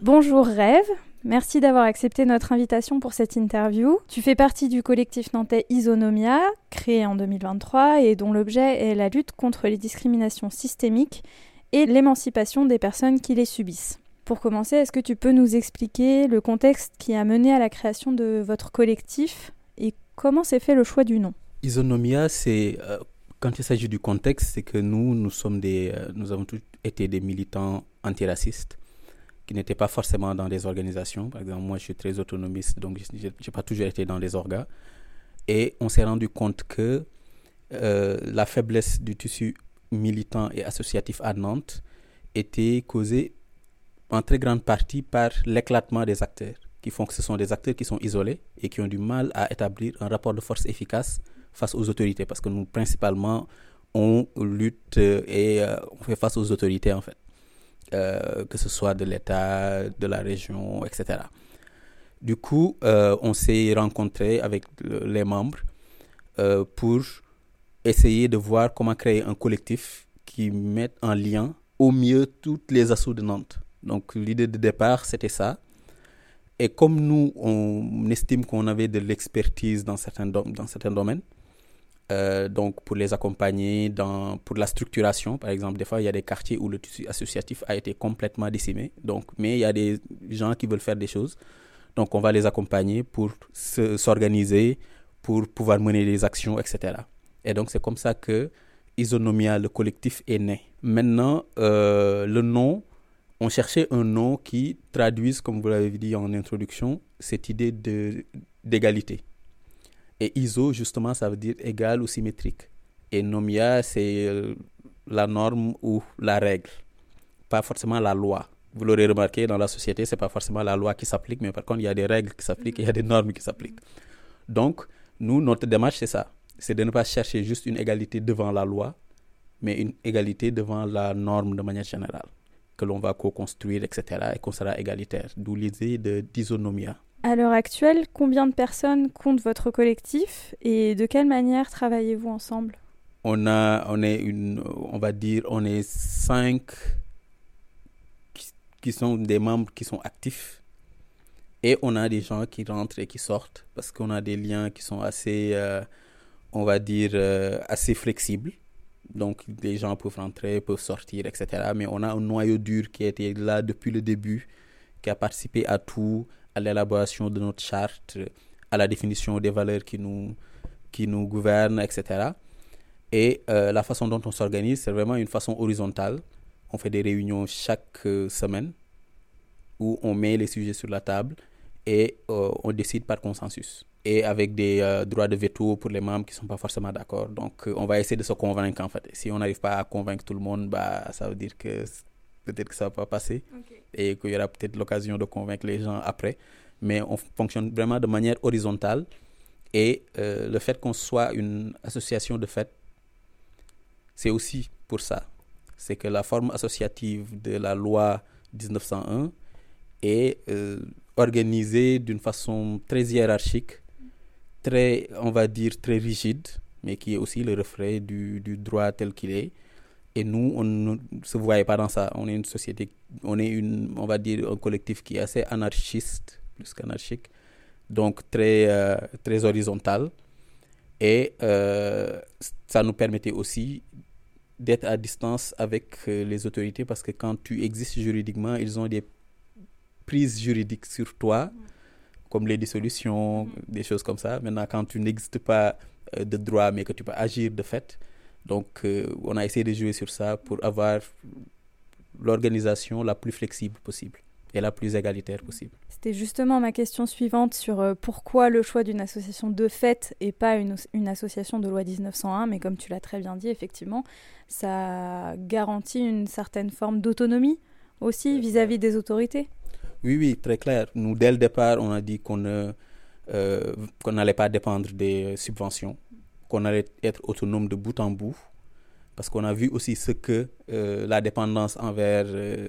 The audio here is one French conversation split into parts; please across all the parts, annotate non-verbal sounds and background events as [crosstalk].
Bonjour Rêve, merci d'avoir accepté notre invitation pour cette interview. Tu fais partie du collectif nantais Isonomia, créé en 2023 et dont l'objet est la lutte contre les discriminations systémiques et l'émancipation des personnes qui les subissent. Pour commencer, est-ce que tu peux nous expliquer le contexte qui a mené à la création de votre collectif et comment s'est fait le choix du nom? Isonomia, c'est euh, quand il s'agit du contexte, c'est que nous, nous sommes des, euh, nous avons tous été des militants antiracistes qui n'étaient pas forcément dans des organisations. Par exemple, moi, je suis très autonomiste, donc je n'ai pas toujours été dans des orgas. Et on s'est rendu compte que euh, la faiblesse du tissu militant et associatif à Nantes était causée en très grande partie par l'éclatement des acteurs, qui font que ce sont des acteurs qui sont isolés et qui ont du mal à établir un rapport de force efficace face aux autorités, parce que nous, principalement, on lutte et euh, on fait face aux autorités, en fait. Euh, que ce soit de l'État, de la région, etc. Du coup, euh, on s'est rencontré avec les membres euh, pour essayer de voir comment créer un collectif qui mette en lien au mieux toutes les assauts de Nantes. Donc l'idée de départ, c'était ça. Et comme nous, on estime qu'on avait de l'expertise dans dans certains domaines, euh, donc pour les accompagner dans, pour la structuration, par exemple, des fois il y a des quartiers où le tissu associatif a été complètement décimé, donc, mais il y a des gens qui veulent faire des choses, donc on va les accompagner pour s'organiser, pour pouvoir mener des actions, etc. Et donc c'est comme ça que Isonomia, le collectif, est né. Maintenant, euh, le nom, on cherchait un nom qui traduise, comme vous l'avez dit en introduction, cette idée d'égalité. Et ISO, justement, ça veut dire égal ou symétrique. Et nomia, c'est euh, la norme ou la règle, pas forcément la loi. Vous l'aurez remarqué, dans la société, c'est pas forcément la loi qui s'applique, mais par contre, il y a des règles qui s'appliquent, il y a des normes qui s'appliquent. Donc, nous, notre démarche, c'est ça. C'est de ne pas chercher juste une égalité devant la loi, mais une égalité devant la norme de manière générale, que l'on va co-construire, etc., et qu'on sera égalitaire. D'où l'idée de d'isonomia. À l'heure actuelle, combien de personnes compte votre collectif et de quelle manière travaillez-vous ensemble? On a, on est une, on va dire, on est cinq qui, sont des membres qui sont actifs et on a des gens qui rentrent et qui sortent parce qu'on a des liens qui sont assez, euh, on va dire, euh, assez flexibles. Donc, les gens peuvent rentrer, peuvent sortir, etc. Mais on a un noyau dur qui été là depuis le début, qui a participé à tout, à l'élaboration de notre charte, à la définition des valeurs qui nous, qui nous gouvernent, etc. Et euh, la façon dont on s'organise, c'est vraiment une façon horizontale. On fait des réunions chaque euh, semaine où on met les sujets sur la table et euh, on décide par consensus. Et avec des droits de veto pour les membres qui ne sont pas forcément d'accord. Donc, on va essayer de se convaincre en fait. Si on n'arrive pas à convaincre tout le monde, bah, ça veut dire que peut-être que ça va pas passer et qu'il y aura peut-être l'occasion de convaincre les gens après. Mais on fonctionne vraiment de manière horizontale et euh, le fait qu'on soit une association de fait, c'est aussi pour ça. C'est que la forme associative de la loi 1901 est euh, organisée d'une façon très hiérarchique, très, on va dire, très rigide, mais qui est aussi le reflet du, du droit tel qu'il est. Et nous, on ne se voyait pas dans ça. On est une société, on est une, on va dire, un collectif qui est assez anarchiste, plus qu'anarchique, donc très, euh, très horizontal. Et euh, ça nous permettait aussi d'être à distance avec euh, les autorités parce que quand tu existes juridiquement, ils ont des prises juridiques sur toi, comme les dissolutions, mm-hmm. des choses comme ça. Maintenant, quand tu n'existes pas de droit, mais que tu peux agir de fait, donc, euh, on a essayé de jouer sur ça pour avoir l'organisation la plus flexible possible et la plus égalitaire possible. C'était justement ma question suivante sur euh, pourquoi le choix d'une association de fait et pas une, une, association de loi 1901, mais comme tu l'as très bien dit, effectivement, ça garantit une certaine forme d'autonomie aussi vis-à-vis des autorités? Oui, oui, très clair. Nous, dès le départ, on a dit qu'on euh, n'allait pas dépendre des subventions qu'on allait être autonome de bout en bout, parce qu'on a vu aussi ce que euh, la dépendance envers euh,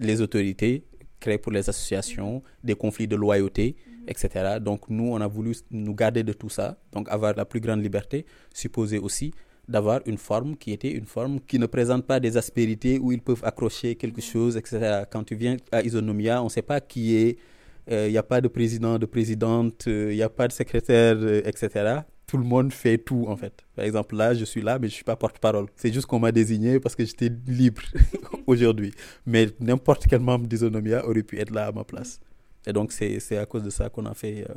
les autorités crée pour les associations, des conflits de loyauté, etc. Donc nous, on a voulu nous garder de tout ça, donc avoir la plus grande liberté, supposer aussi d'avoir une forme qui était une forme qui ne présente pas des aspérités où ils peuvent accrocher quelque chose, etc. Quand tu viens à Isonomia, on ne sait pas qui est, il n'y a pas de président, de présidente, il n'y a pas de secrétaire, etc tout le monde fait tout en fait. Par exemple, là, je suis là, mais je ne suis pas porte-parole. C'est juste qu'on m'a désigné parce que j'étais libre [laughs] aujourd'hui. Mais n'importe quel membre d'Isonomia aurait pu être là à ma place. Et donc, c'est à cause de ça qu'on a fait euh,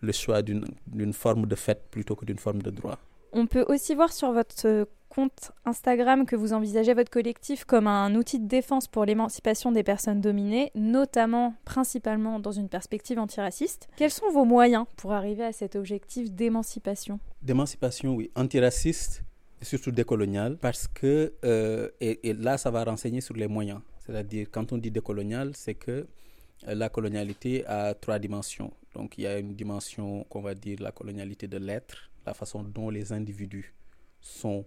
le choix d'une forme de fête plutôt que d'une forme de droit. On peut aussi voir sur votre compte Instagram que vous envisagez votre collectif comme un outil de défense pour l'émancipation des personnes dominées, notamment principalement dans une perspective antiraciste. Quels sont vos moyens pour arriver à cet objectif d'émancipation? D'émancipation, oui, antiraciste et surtout décolonial, parce que, euh, et, là ça va renseigner sur les moyens. C'est-à-dire, quand on dit décolonial, c'est que euh, la colonialité a trois dimensions. Donc il y a une dimension qu'on va dire la colonialité de l'être, la façon dont les individus sont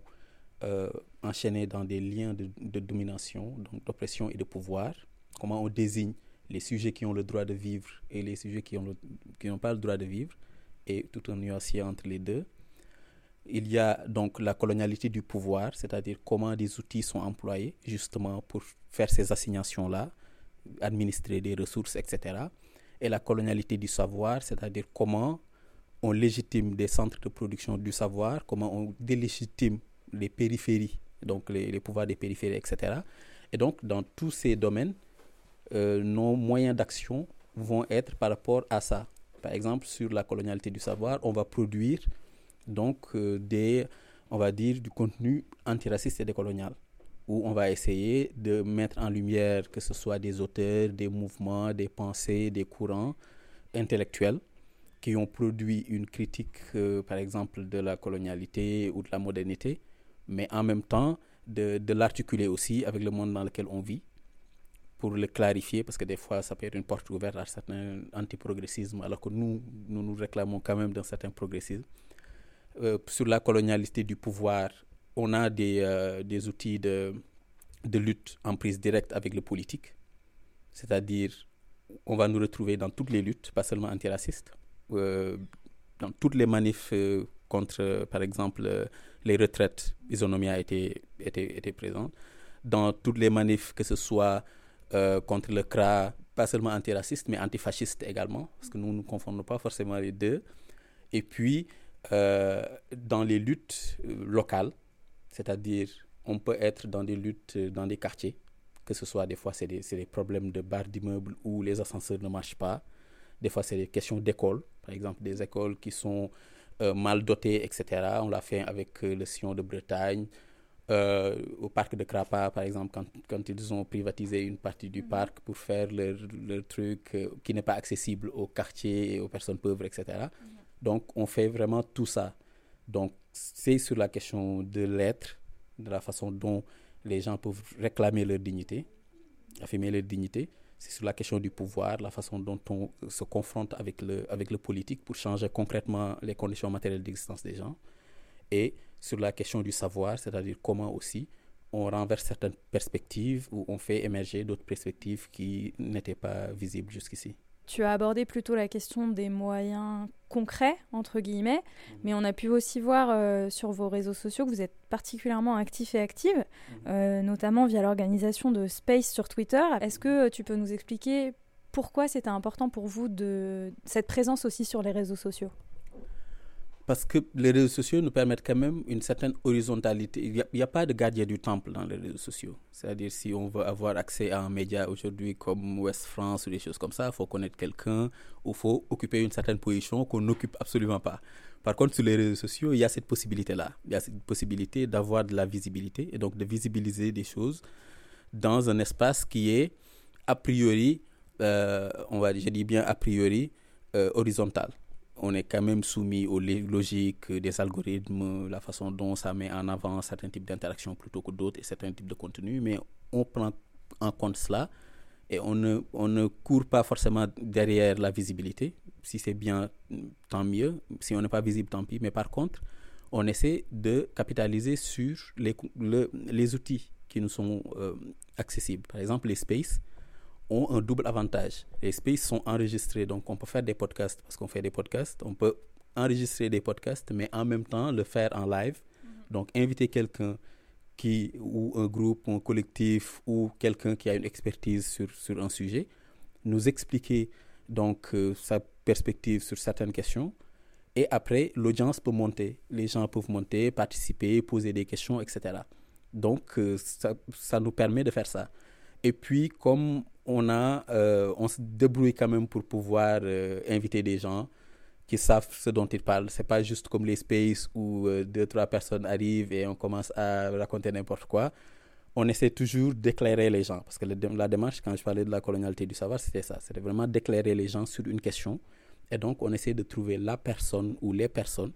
euh, enchaînés dans des liens de, domination, donc d'oppression et de pouvoir, comment on désigne les sujets qui ont le droit de vivre et les sujets qui n'ont pas le droit de vivre, et tout un nuancier entre les deux. Il y a donc la colonialité du pouvoir, c'est-à-dire comment des outils sont employés justement pour faire ces assignations-là, administrer des ressources, etc. Et la colonialité du savoir, c'est-à-dire comment on légitime des centres de production du savoir, comment on délégitime les périphéries, donc les, pouvoirs des périphéries, etc. Et donc, dans tous ces domaines, euh, nos moyens d'action vont être par rapport à ça. Par exemple, sur la colonialité du savoir, on va produire donc euh, des, on va dire, du contenu antiraciste et décolonial, où on va essayer de mettre en lumière que ce soit des auteurs, des mouvements, des pensées, des courants intellectuels qui ont produit une critique, euh, par exemple, de la colonialité ou de la modernité, mais en même temps de, l'articuler aussi avec le monde dans lequel on vit pour le clarifier, parce que des fois, ça peut être une porte ouverte à certains antiprogressismes, alors que nous, nous réclamons quand même d'un certain progressisme. Euh, sur la colonialité du pouvoir, on a des, euh, des outils de, de lutte en prise directe avec le politique, c'est-à-dire on va nous retrouver dans toutes les luttes, pas seulement antiracistes, dans toutes les manifs contre, par exemple, les retraites, Isonomia était, était, était présente. Dans toutes les manifs, que ce soit euh, contre le CRA, pas seulement antiraciste, mais antifasciste également, parce que nous ne confondons pas forcément les deux. Et puis, euh, dans les luttes euh, locales, c'est-à-dire on peut être dans des luttes dans des quartiers, que ce soit des fois c'est des, des, problèmes de barres d'immeubles où les ascenseurs ne marchent pas, des fois c'est des questions d'école, par exemple des écoles qui sont euh, mal dotés, etc. On l'a fait avec euh, le Sion de Bretagne. Euh, au parc de Crapa, par exemple, quand, quand, ils ont privatisé une partie du mhm. parc pour faire leur, leur truc qui n'est pas accessible aux quartiers et aux personnes pauvres, etc. Mhm. Donc, on fait vraiment tout ça. Donc, c'est sur la question de l'être, de la façon dont les gens peuvent réclamer leur dignité, affirmer leur dignité c'est sur la question du pouvoir, la façon dont on se confronte avec le, avec politique pour changer concrètement les conditions matérielles d'existence des gens, et sur la question du savoir, c'est-à-dire comment aussi on renverse certaines perspectives ou on fait émerger d'autres perspectives qui n'étaient pas visibles jusqu'ici. Tu as abordé plutôt la question des moyens concrets, entre guillemets, mhm. mais on a pu aussi voir euh, sur vos réseaux sociaux que vous êtes particulièrement actif et active, mhm. euh, notamment via l'organisation de Space sur Twitter. Est-ce que tu peux nous expliquer pourquoi c'était important pour vous de cette présence aussi sur les réseaux sociaux? Parce que les réseaux sociaux nous permettent quand même une certaine horizontalité. Il n'y a, pas de gardien du temple dans les réseaux sociaux. C'est-à-dire, si on veut avoir accès à un média aujourd'hui comme West France ou des choses comme ça, il faut connaître quelqu'un ou il faut occuper une certaine position qu'on n'occupe absolument pas. Par contre, sur les réseaux sociaux, il y a cette possibilité-là. Il y a cette possibilité d'avoir de la visibilité et donc de visibiliser des choses dans un espace qui est a priori, euh, on va je dis bien a priori, euh, horizontal on est quand même soumis aux logiques des algorithmes, la façon dont ça met en avant certains types d'interactions plutôt que d'autres et certains types de contenus, mais on prend en compte cela et on ne, on ne court pas forcément derrière la visibilité. Si c'est bien, tant mieux. Si on n'est pas visible, tant pis. Mais par contre, on essaie de capitaliser sur les, les outils qui nous sont euh, accessibles. Par exemple, les spaces ont un double avantage. Les spaces sont enregistrés, donc on peut faire des podcasts parce qu'on fait des podcasts. On peut enregistrer des podcasts, mais en même temps le faire en live. Donc, inviter quelqu'un qui, ou un groupe, ou un collectif, ou quelqu'un qui a une expertise sur, sur un sujet, nous expliquer donc euh, sa perspective sur certaines questions. Et après, l'audience peut monter. Les gens peuvent monter, participer, poser des questions, etc. Donc, euh, ça, ça, nous permet de faire ça. Et puis, comme on a, euh, on se débrouille quand même pour pouvoir inviter des gens, qui savent ce dont ils parlent. C'est pas juste comme les spaces où euh, deux, trois personnes arrivent et on commence à raconter n'importe quoi. On essaie toujours d'éclairer les gens. Parce que la démarche, quand je parlais de la colonialité du savoir, c'était ça. C'était vraiment d'éclairer les gens sur une question. Et donc, on essaie de trouver la personne ou les personnes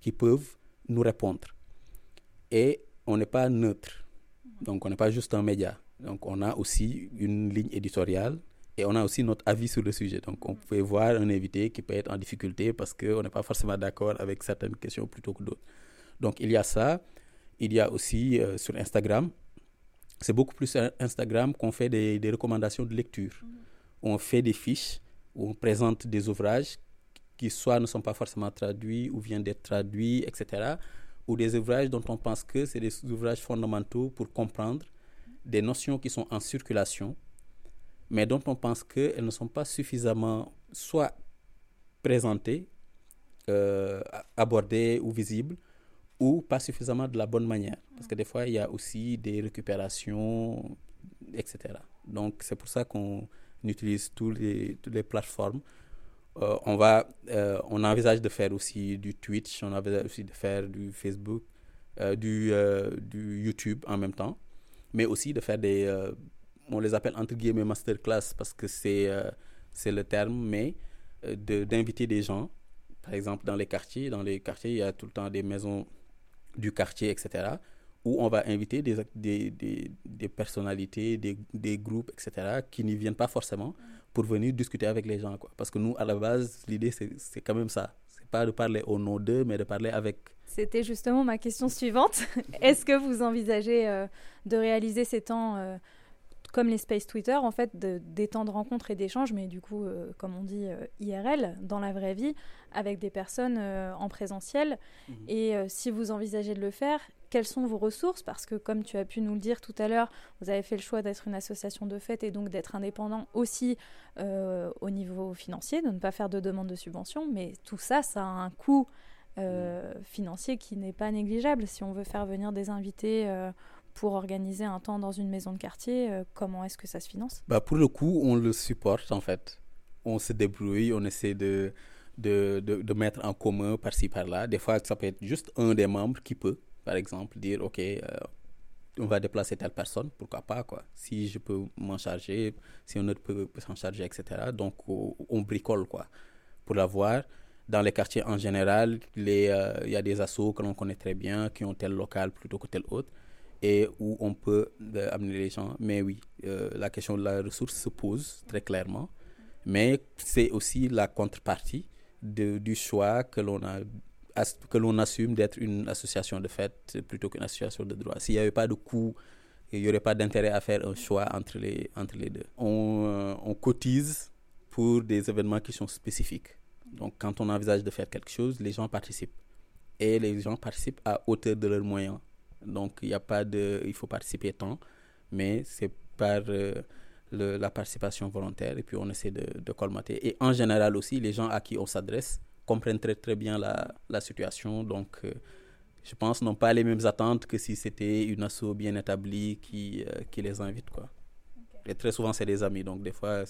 qui peuvent nous répondre. Et on n'est pas neutre. Donc, on n'est pas juste un média. Donc, on a aussi une ligne éditoriale et on a aussi notre avis sur le sujet. Donc, on peut voir un invité qui peut être en difficulté parce qu'on n'est pas forcément d'accord avec certaines questions plutôt que d'autres. Donc, il y a ça. Il y a aussi euh, sur Instagram, c'est beaucoup plus sur Instagram qu'on fait des, des, recommandations de lecture. Mm-hmm. On fait des fiches où on présente des ouvrages qui soit ne sont pas forcément traduits ou viennent d'être traduits, etc. Ou des ouvrages dont on pense que c'est des ouvrages fondamentaux pour comprendre des notions qui sont en circulation mais dont on pense qu'elles ne sont pas suffisamment soit présentées, euh, abordées ou visibles, ou pas suffisamment de la bonne manière. Parce que des fois, il y a aussi des récupérations, etc. Donc, c'est pour ça qu'on utilise toutes les plateformes. Euh, on, va, euh, on envisage de faire aussi du Twitch, on envisage aussi de faire du Facebook, du YouTube en même temps, mais aussi de faire des, on les appelle entre guillemets masterclass parce que c'est euh, le terme, mais euh, d'inviter des gens, par exemple dans les quartiers. Dans les quartiers, il y a tout le temps des maisons du quartier, etc., où on va inviter des, des, des, des personnalités, des, des, groupes, etc., qui n'y viennent pas forcément pour venir discuter avec les gens. Quoi. Parce que nous, à la base, l'idée, c'est quand même ça. Pas de parler au nom d'eux, mais de parler avec. C'était justement ma question suivante. [laughs] Est-ce que vous envisagez euh, de réaliser ces temps comme les space Twitter, en fait, de, des temps de rencontre et d'échange, mais du coup, euh, comme on dit, euh, IRL, dans la vraie vie, avec des personnes euh, en présentiel? Mhm. Et si vous envisagez de le faire, quelles sont vos ressources Parce que, comme tu as pu nous le dire tout à l'heure, vous avez fait le choix d'être une association de fait et donc d'être indépendant aussi au niveau financier, de ne pas faire de demande de subvention, mais tout ça, ça a un coût. Mhm. financier qui n'est pas négligeable si on veut faire venir des invités pour organiser un temps dans une maison de quartier, euh, comment est-ce que ça se finance? Bah Pour le coup, on le supporte en fait. On se débrouille, on essaie de, de, de, mettre en commun par-ci par-là. Des fois, ça peut être juste un des membres qui peut, par exemple, dire OK, euh, on va déplacer telle personne, pourquoi pas quoi. Si je peux m'en charger, si un autre peut, s'en charger, etc. Donc, on, bricole quoi pour l'avoir dans les quartiers en général, euh, il y a des assos que l'on connaît très bien, qui ont tel local plutôt que tel autre et où on peut euh, amener les gens. Mais oui, la question de la ressource se pose très clairement, mais c'est aussi la contrepartie de, du choix que l'on a que l'on assume d'être une association de fait plutôt qu'une association de droit. S'il n'y avait pas de coût, il n'y aurait pas d'intérêt à faire un choix entre les, entre les deux. On, euh, on cotise pour des événements qui sont spécifiques. Donc quand on envisage de faire quelque chose, les gens participent. Et les gens participent à hauteur de leurs moyens. Donc, il n'y a pas de. Il faut participer tant, mais c'est par euh, la participation volontaire et puis on essaie de, de, colmater. Et en général aussi, les gens à qui on s'adresse comprennent très très bien la, la situation. Donc, euh, je pense, n'ont pas les mêmes attentes que si c'était une asso bien établie qui, euh, qui les invite. Quoi. Et très souvent, c'est des amis. Donc, des fois,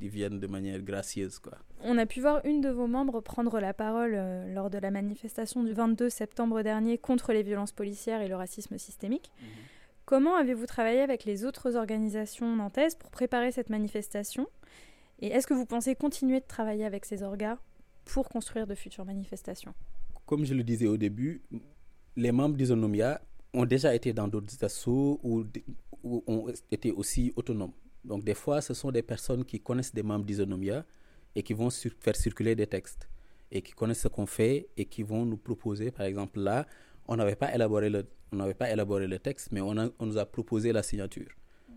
ils viennent de manière gracieuse. Quoi. On a pu voir une de vos membres prendre la parole euh, lors de la manifestation du 22 septembre dernier contre les violences policières et le racisme systémique. Mhm. Comment avez-vous travaillé avec les autres organisations nantaises pour préparer cette manifestation? Et est-ce que vous pensez continuer de travailler avec ces orgas? Pour construire de futures manifestations Comme je le disais au début, les membres d'Isonomia ont déjà été dans d'autres assauts ou, ont été aussi autonomes. Donc des fois, ce sont des personnes qui connaissent des membres d'Isonomia et qui vont faire circuler des textes et qui connaissent ce qu'on fait et qui vont nous proposer, par exemple là, on n'avait pas élaboré le, pas élaboré le texte, mais on, on, nous a proposé la signature.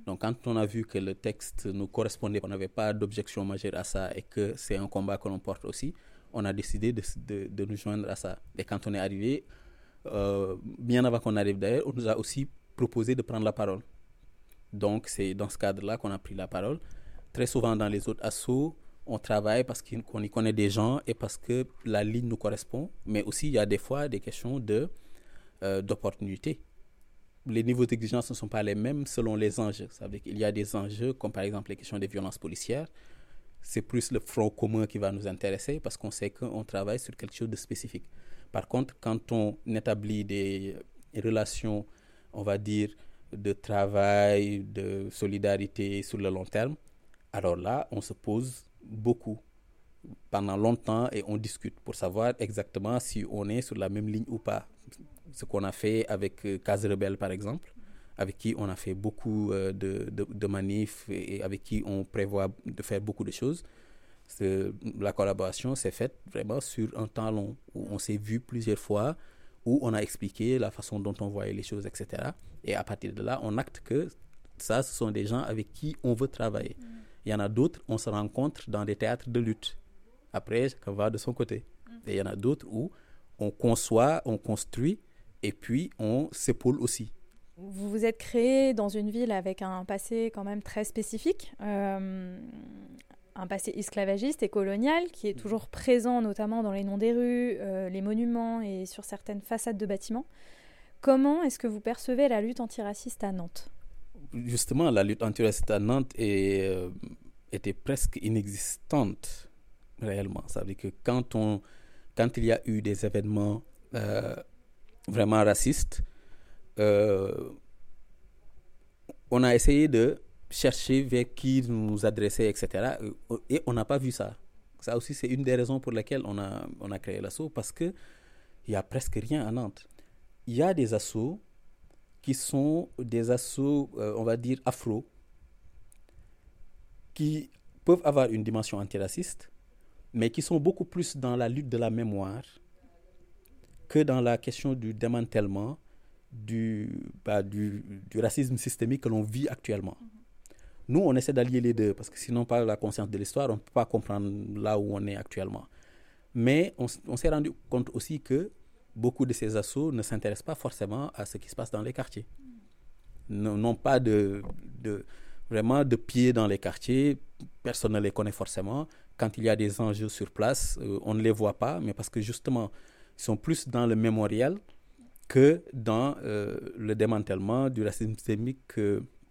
Donc quand on a vu que le texte nous correspondait, on n'avait pas d'objection majeure à ça et que c'est un combat que l'on porte aussi, on a décidé de, nous joindre à ça. Et quand on est arrivé, bien avant qu'on arrive d'ailleurs, on nous a aussi proposé de prendre la parole. Donc, c'est dans ce cadre-là qu'on a pris la parole. Très souvent, dans les autres assos, on travaille parce qu'on y connaît des gens et parce que la ligne nous correspond. Mais aussi, il y a des fois des questions de, euh, d'opportunité. Les niveaux d'exigence ne sont pas les mêmes selon les enjeux. Ça y a des enjeux, comme par exemple les questions des violences policières. C'est plus le front commun qui va nous intéresser parce qu'on sait qu'on travaille sur quelque chose de spécifique. Par contre, quand on établit des relations, on va dire, de travail, de solidarité sur le long terme, alors là, on se pose beaucoup pendant longtemps et on discute pour savoir exactement si on est sur la même ligne ou pas. Ce qu'on a fait avec euh, Case Rebelle, par exemple, avec qui on a fait beaucoup euh, de, de, manifs et avec qui on prévoit de faire beaucoup de choses. La collaboration s'est faite vraiment sur un temps long, où on s'est vu plusieurs fois, où on a expliqué la façon dont on voyait les choses, etc. Et à partir de là, on acte que ça, ce sont des gens avec qui on veut travailler. Il y en a d'autres, on se rencontre dans des théâtres de lutte. Après, chacun va de son côté. Mm. Et il y en a d'autres où on conçoit, on construit, et puis on s'épaule aussi. Vous vous êtes créé dans une ville avec un passé quand même très spécifique, euh, un passé esclavagiste et colonial qui est mm. toujours présent notamment dans les noms des rues, euh, les monuments et sur certaines façades de bâtiments. Comment est-ce que vous percevez la lutte antiraciste à Nantes? Justement, la lutte antiraciste à Nantes est, euh, était presque inexistante réellement. Ça veut dire que quand, on, quand il y a eu des événements vraiment racistes, on a essayé de chercher vers qui nous adresser, etc. Et on n'a pas vu ça. Ça aussi, c'est une des raisons pour lesquelles on a, on a créé l'assaut, parce qu'il n'y a presque rien à Nantes il y a des assauts qui sont des assauts, euh, on va dire, afro, qui peuvent avoir une dimension antiraciste, mais qui sont beaucoup plus dans la lutte de la mémoire que dans la question du démantèlement du, bah, du, du, racisme systémique que l'on vit actuellement. Nous, on essaie d'allier les deux, parce que sinon, par la conscience de l'histoire, on ne peut pas comprendre là où on est actuellement. Mais on, s'est rendu compte aussi que beaucoup de ces assauts ne s'intéressent pas forcément à ce qui se passe dans les quartiers. N'ont pas de, vraiment de pied dans les quartiers, personne ne les connaît forcément. Quand il y a des enjeux sur place, euh, on ne les voit pas, mais parce que justement, ils sont plus dans le mémorial que dans euh, le démantèlement du racisme systémique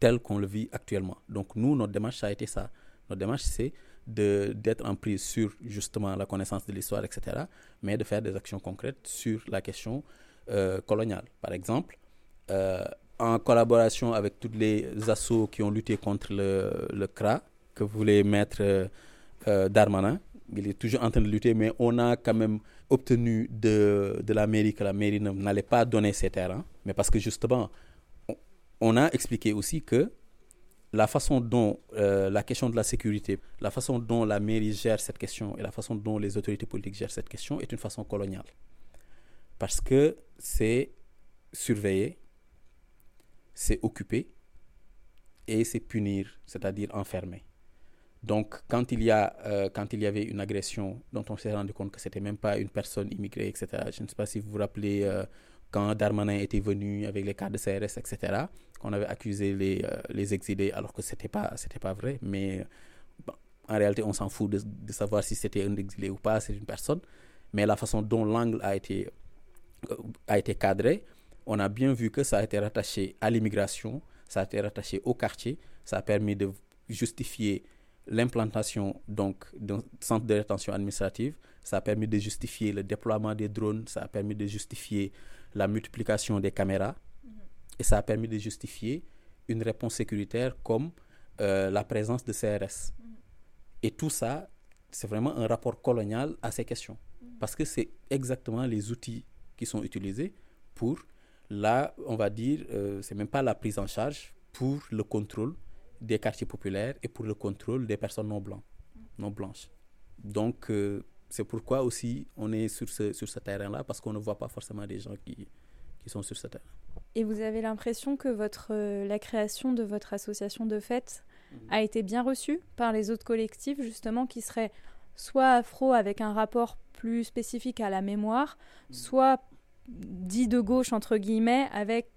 tel qu'on le vit actuellement. Donc nous, notre démarche, ça a été ça. Notre démarche, c'est d'être en prise sur justement la connaissance de l'histoire, etc., mais de faire des actions concrètes sur la question euh, coloniale. Par exemple, euh, en collaboration avec tous les assauts qui ont lutté contre le, le CRA, que voulait mettre euh, Darmanin, il est toujours en train de lutter, mais on a quand même obtenu de, de la mairie que la mairie n'allait pas donner ces terrains, mais parce que justement, on a expliqué aussi que la façon dont euh, la question de la sécurité, la façon dont la mairie gère cette question et la façon dont les autorités politiques gèrent cette question est une façon coloniale. Parce que c'est surveiller, c'est occuper et c'est punir, c'est-à-dire enfermer. Donc, quand il, y a, euh, quand il y avait une agression dont on s'est rendu compte que c'était même pas une personne immigrée, etc., je ne sais pas si vous vous rappelez euh, quand Darmanin était venu avec les cas de CRS, etc., qu'on avait accusé les, euh, les exilés alors que ce n'était pas, pas vrai. Mais en réalité, on s'en fout de, savoir si c'était un exilé ou pas, c'est une personne. Mais la façon dont l'angle a été, a été cadré, on a bien vu que ça a été rattaché à l'immigration, ça a été rattaché au quartier, ça a permis de justifier l'implantation donc d'un centre de rétention administrative, ça a permis de justifier le déploiement des drones, ça a permis de justifier la multiplication des caméras mhm. et ça a permis de justifier une réponse sécuritaire comme euh, la présence de CRS. Mhm. Et tout ça, c'est vraiment un rapport colonial à ces questions. Mhm. Parce que c'est exactement les outils qui sont utilisés pour, là, on va dire, euh, c'est même pas la prise en charge, pour le contrôle des quartiers populaires et pour le contrôle des personnes non, blancs, non blanches. Donc, euh, c'est pourquoi aussi on est sur ce, sur ce terrain-là, parce qu'on ne voit pas forcément des gens qui, qui sont sur ce terrain. Et vous avez l'impression que votre, euh, la création de votre association de fêtes mhm. a été bien reçue par les autres collectifs, justement, qui seraient soit afro avec un rapport plus spécifique à la mémoire, mhm. soit dit de gauche, entre guillemets, avec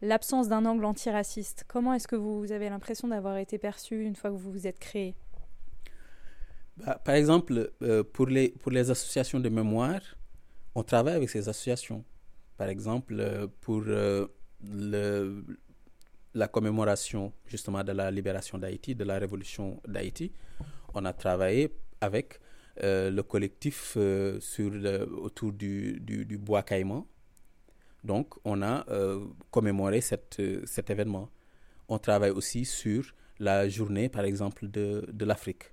l'absence d'un angle antiraciste. Comment est-ce que vous avez l'impression d'avoir été perçu une fois que vous vous êtes créé? Bah, Par exemple, pour, les, pour les associations de mémoire, on travaille avec ces associations. Par exemple, pour le, la commémoration justement de la libération d'Haïti, de la révolution d'Haïti, on a travaillé avec euh, le collectif euh, sur autour du, du, bois caïman. Donc, on a euh, commémoré cette, cet événement. On travaille aussi sur la journée, par exemple, de, de l'Afrique.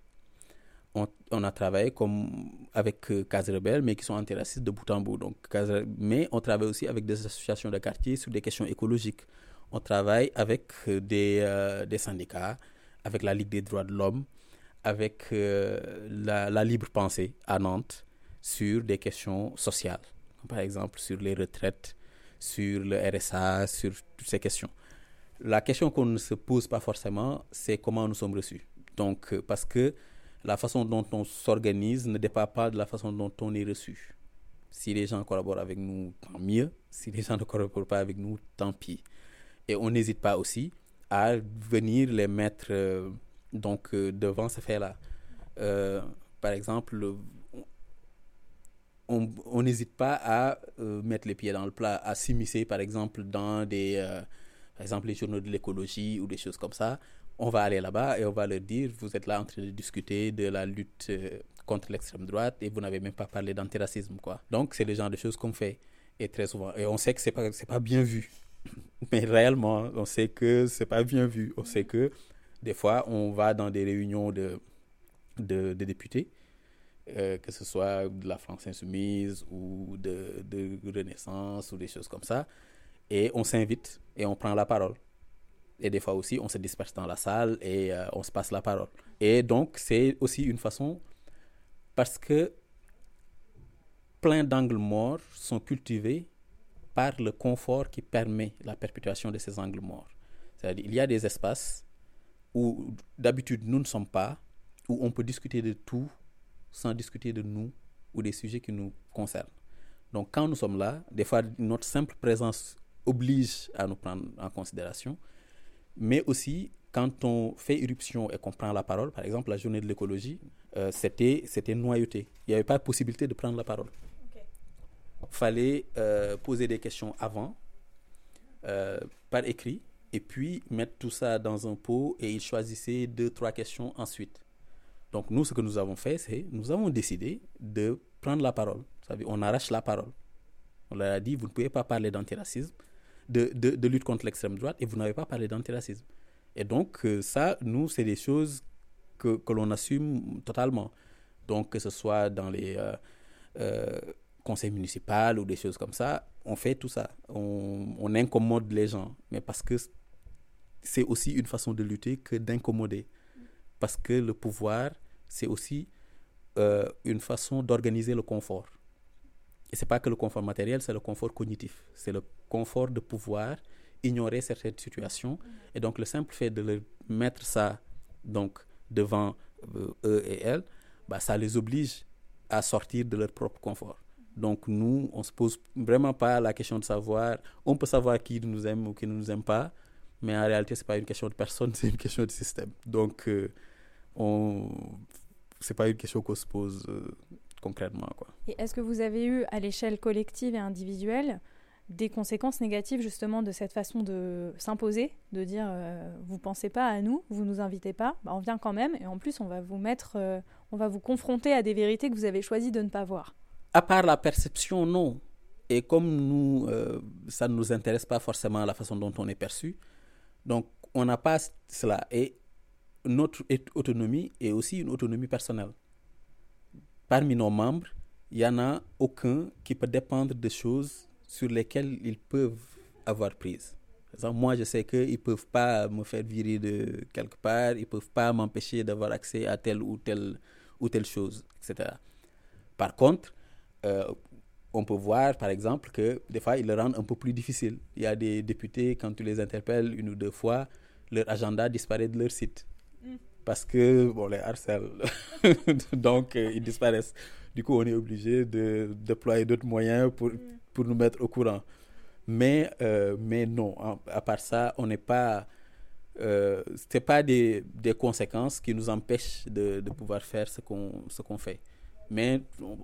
On, a travaillé comme avec Cas Rebelle, mais qui sont antiracistes de bout en bout. Donc, mais on travaille aussi avec des associations de quartier sur des questions écologiques on travaille avec euh, des, euh, des, syndicats, avec la Ligue des droits de l'homme, avec euh, la, libre pensée à Nantes sur des questions sociales, par exemple sur les retraites, sur le RSA, sur toutes ces questions. La question qu'on ne se pose pas forcément, c'est comment nous sommes reçus. Donc, parce que la façon dont on s'organise ne dépend pas de la façon dont on est reçu. Si les gens collaborent avec nous, tant mieux. Si les gens ne collaborent pas avec nous, tant pis. Et on n'hésite pas aussi à venir les mettre euh, donc, euh, devant ce fait-là. Euh, par exemple, on n'hésite pas à mettre les pieds dans le plat, à s'immiscer par exemple dans des, par exemple les journaux de l'écologie ou des choses comme ça. On va aller là-bas et on va leur dire, vous êtes là en train de discuter de la lutte contre l'extrême droite et vous n'avez même pas parlé d'antiracisme. quoi. Donc c'est le genre de choses qu'on fait. Et très souvent, et on sait que c'est pas, pas bien vu. [laughs] Mais réellement, on sait que c'est pas bien vu. On sait que des fois, on va dans des réunions de, de, députés, euh, que ce soit de la France Insoumise ou de, de Renaissance ou des choses comme ça, et on s'invite et on prend la parole. Et des fois aussi, on se disperse dans la salle et euh, on se passe la parole. Et donc, c'est aussi une façon, parce que plein d'angles morts sont cultivés par le confort qui permet la perpétuation de ces angles morts. C'est-à-dire il y a des espaces où d'habitude nous ne sommes pas, où on peut discuter de tout sans discuter de nous ou des sujets qui nous concernent. Donc quand nous sommes là, des fois notre simple présence oblige à nous prendre en considération, mais aussi quand on fait irruption et qu'on prend la parole, par exemple la journée de l'écologie, euh, c'était, c'était noyauté. Il n'y avait pas de possibilité de prendre la parole fallait euh, poser des questions avant, euh, par écrit, et puis mettre tout ça dans un pot et ils choisissaient deux, trois questions ensuite. Donc nous, ce que nous avons fait, c'est nous avons décidé de prendre la parole. on arrache la parole. On leur a dit, vous ne pouvez pas parler d'antiracisme, de, de, lutte contre l'extrême droite, et vous n'avez pas parlé d'antiracisme. Et donc euh, ça, nous, c'est des choses que, que l'on assume totalement. Donc que ce soit dans les conseil municipal ou des choses comme ça, on fait tout ça. On, on incommode les gens. Mais parce que c'est aussi une façon de lutter que d'incommoder. Parce que le pouvoir, c'est aussi euh, une façon d'organiser le confort. Et c'est pas que le confort matériel, c'est le confort cognitif. C'est le confort de pouvoir ignorer certaines situations. Et donc, le simple fait de leur mettre ça donc, devant euh, eux et elles, bah, ça les oblige à sortir de leur propre confort. Donc nous, on se pose vraiment pas la question de savoir. On peut savoir qui nous aime ou qui ne nous aime pas, mais en réalité, c'est pas une question de personne, [laughs] c'est une question de système. Donc, euh, on, c'est pas une question qu'on se pose euh, concrètement, quoi. Et est-ce que vous avez eu, à l'échelle collective et individuelle, des conséquences négatives justement de cette façon de s'imposer, de dire euh, vous pensez pas à nous, vous nous invitez pas, bah, on vient quand même et en plus on va vous mettre, euh, on va vous confronter à des vérités que vous avez choisi de ne pas voir à part la perception, non. Et comme nous, euh, ça ne nous intéresse pas forcément la façon dont on est perçu, donc on n'a pas cela. Et notre autonomie est aussi une autonomie personnelle. Parmi nos membres, il n'y en a aucun qui peut dépendre de choses sur lesquelles ils peuvent avoir prise. Exemple, moi, je sais qu'ils ne peuvent pas me faire virer de quelque part, ils ne peuvent pas m'empêcher d'avoir accès à telle ou telle, ou telle chose, etc. Par contre, euh, on peut voir, par exemple, que des fois, ils le rendent un peu plus difficile. Il y a des députés, quand tu les interpelles une ou deux fois, leur agenda disparaît de leur site. Parce que bon, les harcèlent, [laughs] donc euh, ils disparaissent. Du coup, on est obligé de déployer d'autres moyens pour, pour nous mettre au courant. Mais, euh, mais non, à part ça, on n'est pas. Euh, ce pas des, des, conséquences qui nous empêchent de, de pouvoir faire ce qu'on qu'on fait. Mais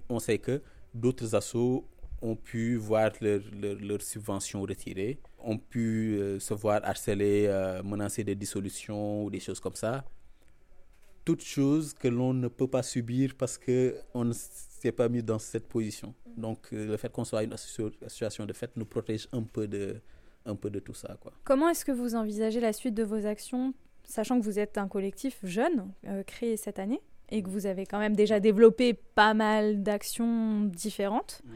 on, sait que d'autres assos ont pu voir leurs leur, leur subventions retirées, ont pu euh, se voir harceler, menacer de dissolution ou des choses comme ça toute chose que l'on ne peut pas subir parce qu'on ne s'est pas mis dans cette position. Donc, euh, le fait qu'on soit une association de fait nous protège un peu de, un peu de tout ça. Quoi. Comment est-ce que vous envisagez la suite de vos actions, sachant que vous êtes un collectif jeune, euh, créé cette année, et que vous avez quand même déjà développé pas mal d'actions différentes, mmh.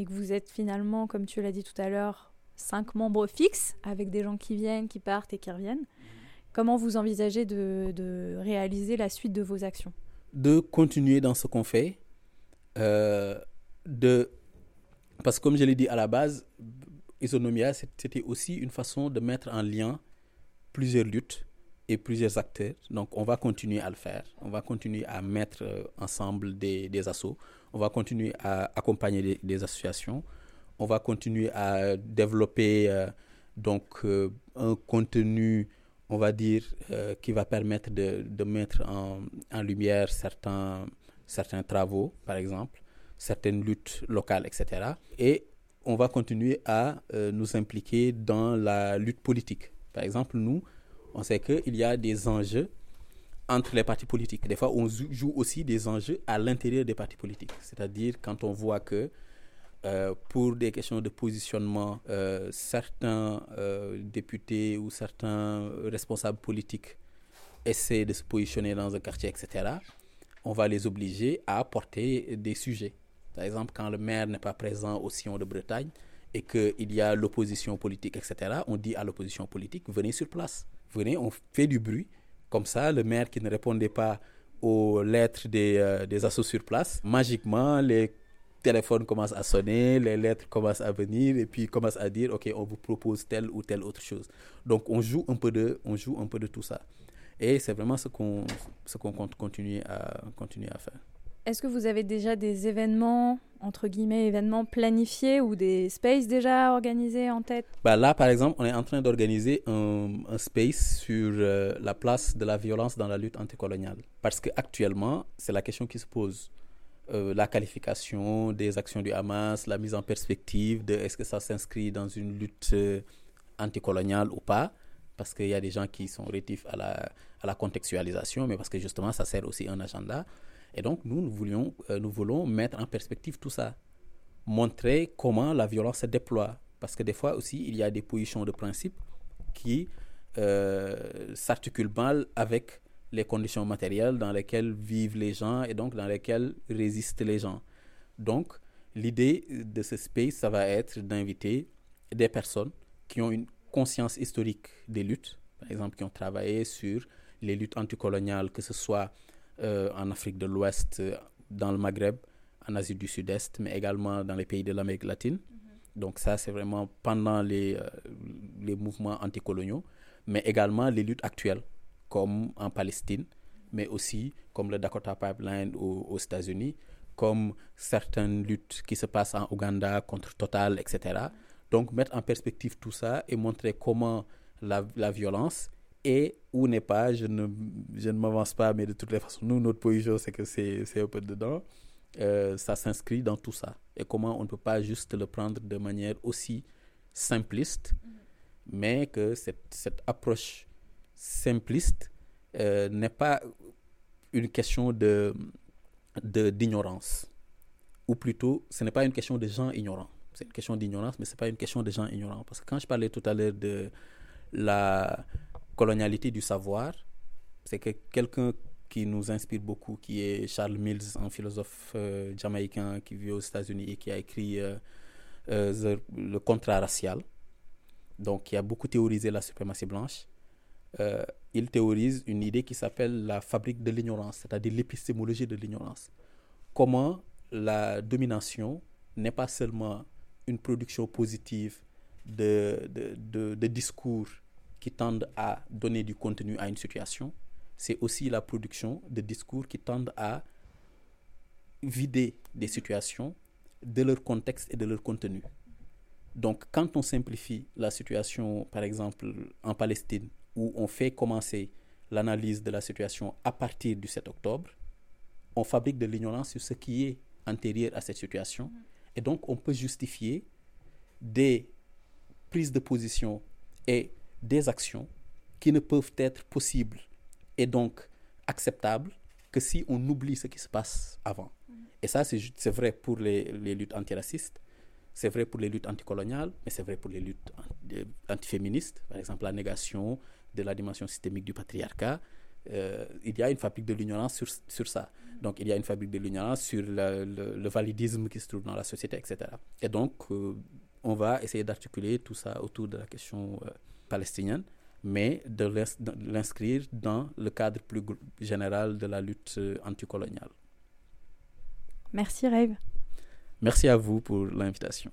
Et que vous êtes finalement, comme tu l'as dit tout à l'heure, cinq membres fixes, avec des gens qui viennent, qui partent et qui reviennent. Comment vous envisagez de, réaliser la suite de vos actions? De continuer dans ce qu'on fait. Euh, de, parce que comme je l'ai dit à la base, Isonomia, c'était aussi une façon de mettre en lien plusieurs luttes et plusieurs acteurs. Donc, on va continuer à le faire. On va continuer à mettre euh, ensemble des, des assos. On va continuer à accompagner des, associations. On va continuer à développer euh, donc un contenu on va dire, euh, qui va permettre de, mettre en, lumière certains, certains travaux, par exemple, certaines luttes locales, etc. Et on va continuer à euh, nous impliquer dans la lutte politique. Par exemple, nous, on sait qu'il y a des enjeux entre les partis politiques. Des fois, on joue aussi des enjeux à l'intérieur des partis politiques. C'est-à-dire quand on voit que euh, pour des questions de positionnement, euh, certains euh, députés ou certains responsables politiques essaient de se positionner dans un quartier, etc., on va les obliger à apporter des sujets. Par exemple, quand le maire n'est pas présent au Sion de Bretagne et qu'il y a l'opposition politique, etc., on dit à l'opposition politique, venez sur place, venez, on fait du bruit. Comme ça, le maire qui ne répondait pas aux lettres des, des assos sur place, magiquement, les téléphone commence à sonner, les lettres commencent à venir et puis commence à dire ok on vous propose telle ou telle autre chose. Donc on joue un peu de on joue un peu de tout ça. Et c'est vraiment ce qu'on ce qu'on compte à continuer à faire. Est-ce que vous avez déjà des événements entre guillemets événements planifiés ou des spaces déjà organisés en tête? Bah Là par exemple on est en train d'organiser un, space sur euh, la place de la violence dans la lutte anticoloniale. Parce qu'actuellement c'est la question qui se pose euh, la qualification des actions du Hamas, la mise en perspective de est-ce que ça s'inscrit dans une lutte euh, anticoloniale ou pas, parce qu'il y a des gens qui sont rétifs à la, à la contextualisation, mais parce que justement ça sert aussi un agenda. Et donc nous, nous, voulions, euh, nous voulons mettre en perspective tout ça, montrer comment la violence se déploie, parce que des fois aussi il y a des positions de principe qui s'articulent mal avec les conditions matérielles dans lesquelles vivent les gens et donc dans lesquelles résistent les gens. Donc, l'idée de ce space, ça va être d'inviter des personnes qui ont une conscience historique des luttes, par exemple, qui ont travaillé sur les luttes anticoloniales, que ce soit euh, en Afrique de l'Ouest, dans le Maghreb, en Asie du Sud-Est, mais également dans les pays de l'Amérique latine. Mm-hmm. Donc ça, c'est vraiment pendant les, euh, les mouvements anticoloniaux, mais également les luttes actuelles comme en Palestine, mais aussi comme le Dakota Pipeline aux, États-Unis, comme certaines luttes qui se passent en Ouganda contre Total, etc. Donc mettre en perspective tout ça et montrer comment la, la violence est ou n'est pas, je ne, je ne m'avance pas, mais de toutes les façons, nous, notre position, c'est que c'est un peu dedans. Euh, ça s'inscrit dans tout ça. Et comment on ne peut pas juste le prendre de manière aussi simpliste, mais que cette, cette approche simpliste euh, n'est pas une question de d'ignorance. Ou plutôt, ce n'est pas une question de gens ignorants. C'est une question d'ignorance, mais ce n'est pas une question de gens ignorants. Parce que quand je parlais tout à l'heure de la colonialité du savoir, c'est que quelqu'un qui nous inspire beaucoup, qui est Charles Mills, un philosophe euh, jamaïcain qui vit aux États-Unis et qui a écrit euh, Le contrat racial. Donc, il a beaucoup théorisé la suprématie blanche. Euh, il théorise une idée qui s'appelle la fabrique de l'ignorance, c'est-à-dire l'épistémologie de l'ignorance. Comment la domination n'est pas seulement une production positive de, discours qui tendent à donner du contenu à une situation, c'est aussi la production de discours qui tendent à vider des situations de leur contexte et de leur contenu. Donc, quand on simplifie la situation, par exemple, en Palestine, où on fait commencer l'analyse de la situation à partir du 7 octobre, on fabrique de l'ignorance sur ce qui est antérieur à cette situation. Et donc, on peut justifier des prises de position et des actions qui ne peuvent être possibles et donc acceptables que si on oublie ce qui se passe avant. Et ça, c'est vrai pour les, luttes antiracistes, c'est vrai pour les luttes anticoloniales, mais c'est vrai pour les luttes antiféministes, par exemple la négation de la dimension systémique du patriarcat. Euh, il y a une fabrique de l'ignorance sur, ça. Donc il y a une fabrique de l'ignorance sur le, validisme qui se trouve dans la société, etc. Et donc euh, on va essayer d'articuler tout ça autour de la question euh, palestinienne, mais de l'inscrire dans le cadre plus général de la lutte anticoloniale. Merci Rêve. Merci à vous pour l'invitation.